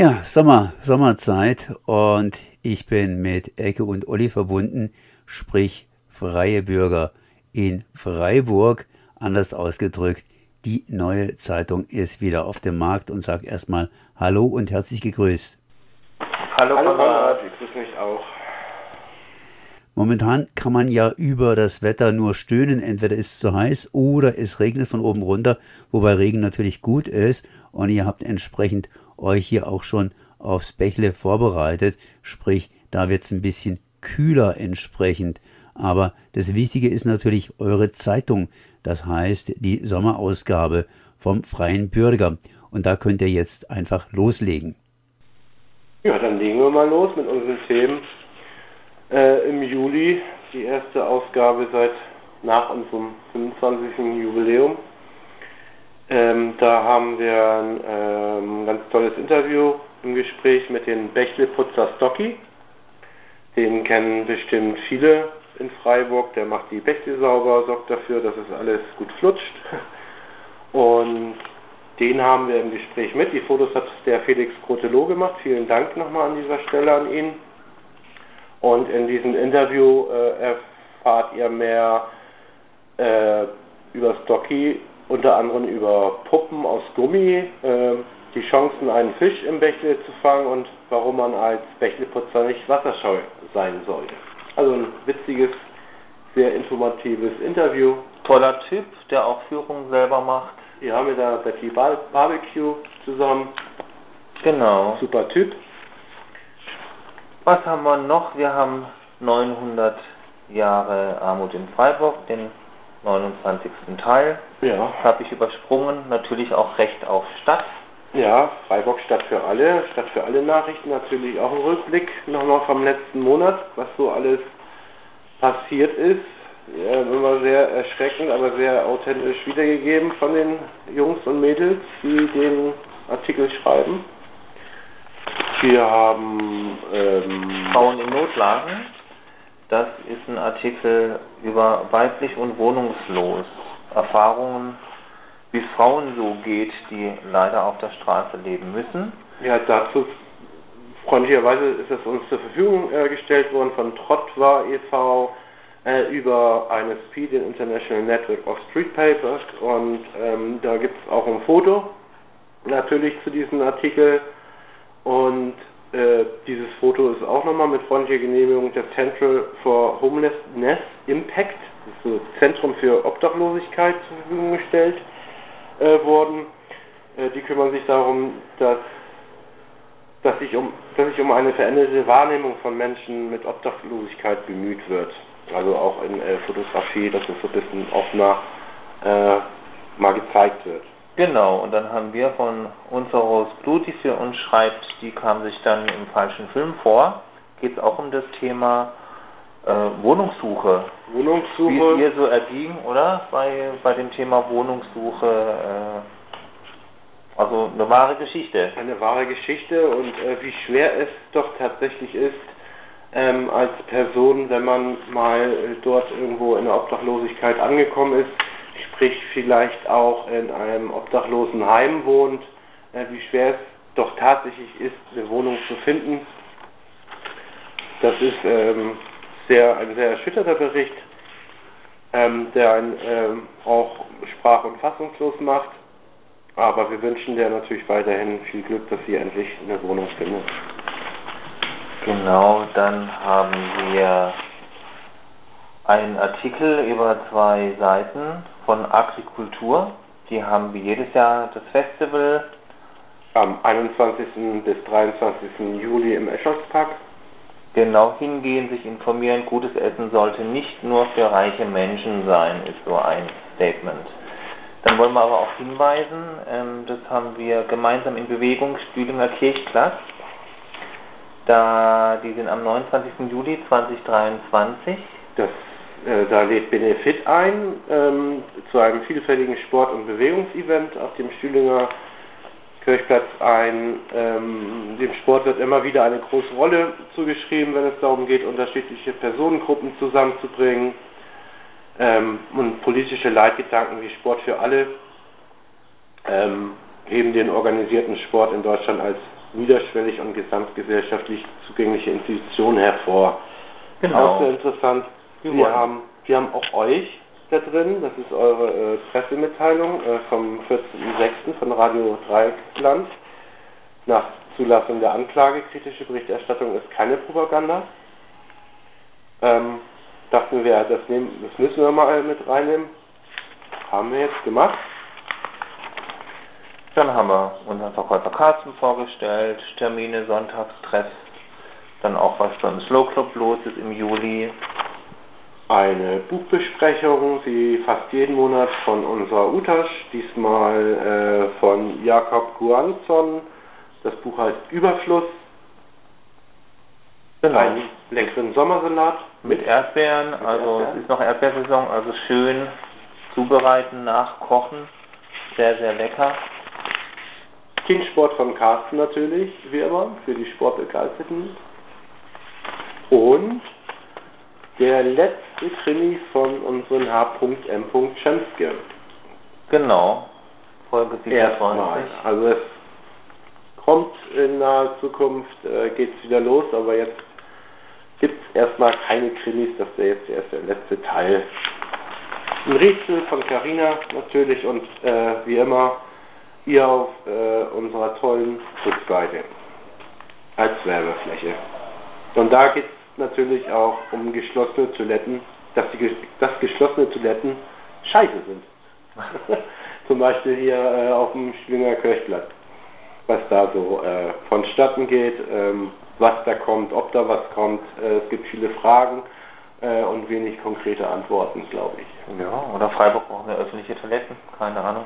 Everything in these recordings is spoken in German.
Ja, Sommer, Sommerzeit und ich bin mit Ecke und Olli verbunden, sprich freie Bürger in Freiburg. Anders ausgedrückt, die neue Zeitung ist wieder auf dem Markt und sage erstmal Hallo und herzlich gegrüßt. Hallo, Hallo Konrad, ich grüße mich auch. Momentan kann man ja über das Wetter nur stöhnen. Entweder ist es zu heiß oder es regnet von oben runter, wobei Regen natürlich gut ist. Und ihr habt entsprechend euch hier auch schon aufs Bächle vorbereitet. Sprich, da wird es ein bisschen kühler entsprechend. Aber das Wichtige ist natürlich eure Zeitung. Das heißt, die Sommerausgabe vom Freien Bürger. Und da könnt ihr jetzt einfach loslegen. Ja, dann legen wir mal los mit unseren Themen äh, im Juli die erste Ausgabe seit nach unserem 25. Jubiläum. Ähm, da haben wir ein ähm, ganz tolles Interview im Gespräch mit dem Bächle-Putzer Stocky. Den kennen bestimmt viele in Freiburg. Der macht die Bächle sauber, sorgt dafür, dass es alles gut flutscht. Und den haben wir im Gespräch mit. Die Fotos hat der Felix Grotelo gemacht. Vielen Dank nochmal an dieser Stelle an ihn. Und in diesem Interview äh, erfahrt ihr mehr äh, über Stocky, unter anderem über Puppen aus Gummi, äh, die Chancen, einen Fisch im Bächle zu fangen und warum man als Bächleputzer nicht wasserscheu sein soll. Also ein witziges, sehr informatives Interview. Toller Typ, der auch Führungen selber macht. Wir haben mit der Betty Bar Barbecue zusammen. Genau. Super Typ. Was haben wir noch? Wir haben 900 Jahre Armut in Freiburg, den 29. Teil. Ja. Habe ich übersprungen. Natürlich auch Recht auf Stadt. Ja, Freiburg Stadt für alle. Stadt für alle Nachrichten. Natürlich auch ein Rückblick nochmal vom letzten Monat, was so alles passiert ist. Ja, immer sehr erschreckend, aber sehr authentisch wiedergegeben von den Jungs und Mädels, die den Artikel schreiben. Wir haben ähm, Frauen in Notlagen. Das ist ein Artikel über weiblich und wohnungslos. Erfahrungen, wie es Frauen so geht, die leider auf der Straße leben müssen. Ja, dazu freundlicherweise ist es uns zur Verfügung äh, gestellt worden von Trottwar e.V. Äh, über INSP, den International Network of Street Papers. Und ähm, da gibt es auch ein Foto natürlich zu diesem Artikel. Und äh, dieses Foto ist auch nochmal mit freundlicher Genehmigung der Central for Homelessness Impact, das ist so Zentrum für Obdachlosigkeit zur Verfügung gestellt äh, worden. Äh, die kümmern sich darum, dass, dass, sich um, dass sich um eine veränderte Wahrnehmung von Menschen mit Obdachlosigkeit bemüht wird. Also auch in äh, Fotografie, dass es so ein bisschen offener äh, mal gezeigt wird. Genau, und dann haben wir von Blue, die für uns schreibt, die kam sich dann im falschen Film vor. Geht es auch um das Thema äh, Wohnungssuche. Wohnungssuche. Wie es ihr so erging, oder? Bei, bei dem Thema Wohnungssuche. Äh, also eine wahre Geschichte. Eine wahre Geschichte und äh, wie schwer es doch tatsächlich ist, ähm, als Person, wenn man mal dort irgendwo in der Obdachlosigkeit angekommen ist, sprich vielleicht auch in einem obdachlosen Heim wohnt, äh, wie schwer es doch tatsächlich ist, eine Wohnung zu finden. Das ist ähm, sehr, ein sehr erschütterter Bericht, ähm, der einen ähm, auch sprach- und fassungslos macht. Aber wir wünschen der natürlich weiterhin viel Glück, dass sie endlich eine Wohnung findet. Genau, dann haben wir einen Artikel über zwei Seiten von Agrikultur. Die haben wie jedes Jahr das Festival. Am 21. bis 23. Juli im Escholzpark. Genau hingehen, sich informieren. Gutes Essen sollte nicht nur für reiche Menschen sein, ist so ein Statement. Dann wollen wir aber auch hinweisen, ähm, das haben wir gemeinsam in Bewegung, Stühlinger Kirchplatz. Da, die sind am 29. Juli 2023. Das da lädt Benefit ein ähm, zu einem vielfältigen Sport- und Bewegungsevent auf dem Stühlinger Kirchplatz ein. Ähm, dem Sport wird immer wieder eine große Rolle zugeschrieben, wenn es darum geht, unterschiedliche Personengruppen zusammenzubringen ähm, und politische Leitgedanken wie Sport für alle ähm, heben den organisierten Sport in Deutschland als niederschwellig und gesamtgesellschaftlich zugängliche Institution hervor. Genau. Auch sehr interessant. Wir, wir haben, wir haben auch euch da drin. Das ist eure äh, Pressemitteilung äh, vom 14.06. von Radio Dreieckland. Nach Zulassung der Anklage, kritische Berichterstattung ist keine Propaganda. Ähm, dachten wir, das, nehmen, das müssen wir mal mit reinnehmen. Haben wir jetzt gemacht. Dann haben wir unseren Verkäufer Carsten vorgestellt, Termine, Sonntagstreff, dann auch was beim Slow Club los ist im Juli. Eine Buchbesprechung, wie fast jeden Monat von unserer Utasch, diesmal äh, von Jakob Guanzon. Das Buch heißt Überfluss. Genau. Einen leckeren Sommersalat. Mit Erdbeeren, mit also Erdbeeren. es ist noch Erdbeersaison, also schön zubereiten, nachkochen. Sehr, sehr lecker. Teamsport von Carsten natürlich, wie immer, für die Sportbegeisterten. Und der letzte Krimi von unseren H.M. Schemske. Genau. Folge 27. Also es kommt in naher Zukunft, äh, geht es wieder los, aber jetzt gibt es erstmal keine Krimis, das wäre jetzt erst der letzte Teil. Ein Rätsel von Carina natürlich und äh, wie immer hier auf äh, unserer tollen Rückseite als Werbefläche. Und da geht es natürlich auch um geschlossene Toiletten, dass, die, dass geschlossene Toiletten scheiße sind. Zum Beispiel hier äh, auf dem Schwinger Kirchplatz, was da so äh, vonstatten geht, ähm, was da kommt, ob da was kommt. Äh, es gibt viele Fragen äh, und wenig konkrete Antworten, glaube ich. Ja, oder Freiburg braucht eine öffentliche Toiletten, keine Ahnung.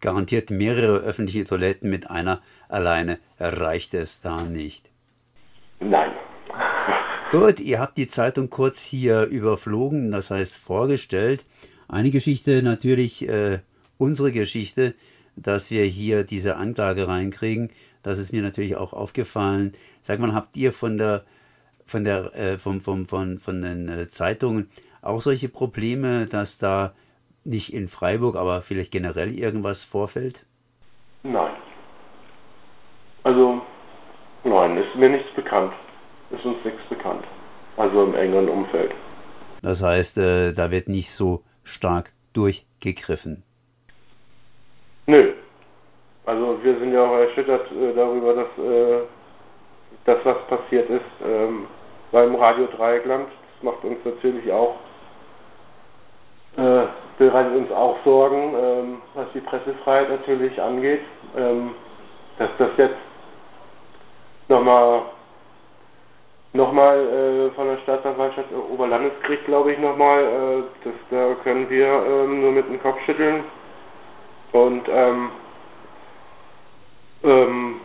Garantiert mehrere öffentliche Toiletten mit einer alleine reicht es da nicht. Nein. Gut, ihr habt die Zeitung kurz hier überflogen, das heißt vorgestellt. Eine Geschichte natürlich, äh, unsere Geschichte, dass wir hier diese Anklage reinkriegen. Das ist mir natürlich auch aufgefallen. Sag mal, habt ihr von der von der äh, vom, vom, von, von den äh, Zeitungen auch solche Probleme, dass da nicht in Freiburg, aber vielleicht generell irgendwas vorfällt? Nein. Also, nein, ist mir nichts bekannt. Ist uns nichts bekannt. Also im engeren Umfeld. Das heißt, äh, da wird nicht so stark durchgegriffen. Nö. Also wir sind ja auch erschüttert äh, darüber, dass äh, das, was passiert ist ähm, beim Radio Dreieckland. Das macht uns natürlich auch äh, bereitet uns auch Sorgen, ähm, was die Pressefreiheit natürlich angeht. Ähm, dass das jetzt nochmal nochmal äh, von der Staatsanwaltschaft äh, Oberlandesgericht, glaube ich, nochmal, äh, das, da können wir ähm, nur mit dem Kopf schütteln. Und ähm, ähm,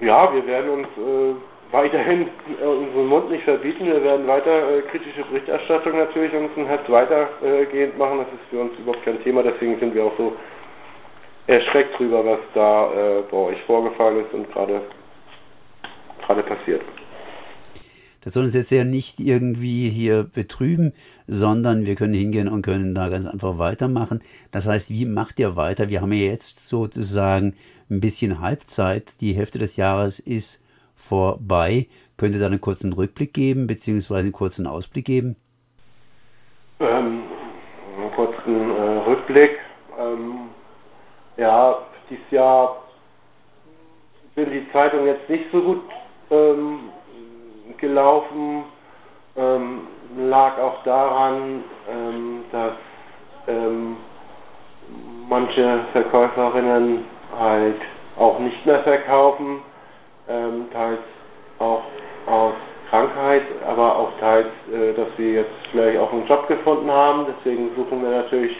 ja, wir werden uns äh, weiterhin äh, unseren Mund nicht verbieten. Wir werden weiter äh, kritische Berichterstattung natürlich uns ein Herz weitergehend machen. Das ist für uns überhaupt kein Thema. Deswegen sind wir auch so erschreckt drüber, was da bei euch vorgefallen ist und gerade passiert. Das soll uns jetzt ja nicht irgendwie hier betrüben, sondern wir können hingehen und können da ganz einfach weitermachen. Das heißt, wie macht ihr weiter? Wir haben ja jetzt sozusagen ein bisschen Halbzeit. Die Hälfte des Jahres ist vorbei. Könnt ihr da einen kurzen Rückblick geben, beziehungsweise einen kurzen Ausblick geben? Ähm, einen kurzen äh, Rückblick. Ähm, ja, dieses Jahr sind die Zeitungen jetzt nicht so gut ähm, gelaufen. Ähm, lag auch daran, ähm, dass ähm, manche Verkäuferinnen halt auch nicht mehr verkaufen ähm, teils auch aus Krankheit, aber auch teils, äh, dass wir jetzt vielleicht auch einen Job gefunden haben. Deswegen suchen wir natürlich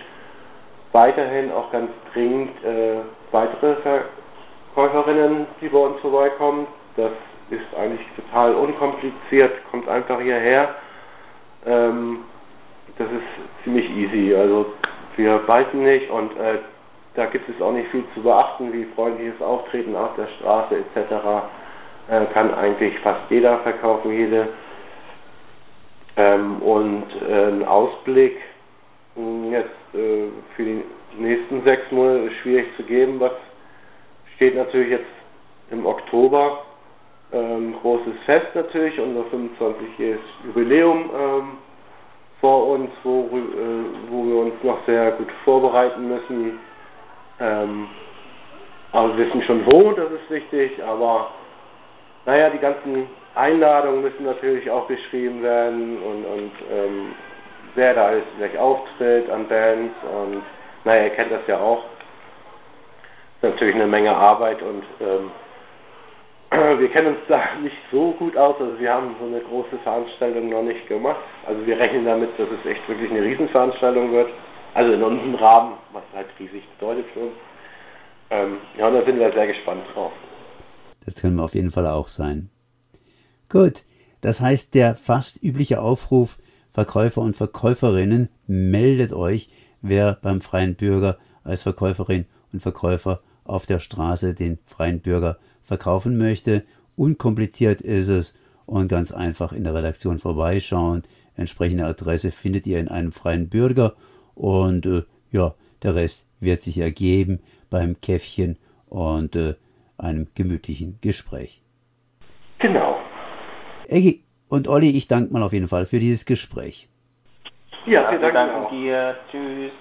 weiterhin auch ganz dringend äh, weitere Verkäuferinnen, die bei uns vorbeikommen. Das ist eigentlich total unkompliziert, kommt einfach hierher. Ähm, das ist ziemlich easy. Also wir beißen nicht und äh, da gibt es auch nicht viel zu beachten, wie freundliches Auftreten auf der Straße etc. Äh, kann eigentlich fast jeder verkaufen, jede. Ähm, und äh, ein Ausblick hm, jetzt äh, für die nächsten sechs Monate ist schwierig zu geben. Was steht natürlich jetzt im Oktober ähm, großes Fest natürlich, unser 25-jähriges Jubiläum ähm, vor uns, wo, äh, wo wir uns noch sehr gut vorbereiten müssen. Ähm, aber wir wissen schon wo, das ist wichtig, aber naja, die ganzen Einladungen müssen natürlich auch geschrieben werden und, und ähm, wer da alles vielleicht auftritt an Bands und naja, ihr kennt das ja auch. Das ist natürlich eine Menge Arbeit und ähm, wir kennen uns da nicht so gut aus, also wir haben so eine große Veranstaltung noch nicht gemacht. Also wir rechnen damit, dass es echt wirklich eine Riesenveranstaltung wird. Also in unserem Rahmen, was halt riesig bedeutet für uns. Ähm, ja, und da sind wir sehr gespannt drauf. Das können wir auf jeden Fall auch sein. Gut, das heißt, der fast übliche Aufruf, Verkäufer und Verkäuferinnen, meldet euch, wer beim freien Bürger als Verkäuferin und Verkäufer auf der Straße den freien Bürger verkaufen möchte. Unkompliziert ist es und ganz einfach in der Redaktion vorbeischauen. Entsprechende Adresse findet ihr in einem freien Bürger und äh, ja, der Rest wird sich ergeben beim Käffchen und äh, einem gemütlichen Gespräch. Genau. Eggy und Olli, ich danke mal auf jeden Fall für dieses Gespräch. Ja, wir danken dir. Tschüss.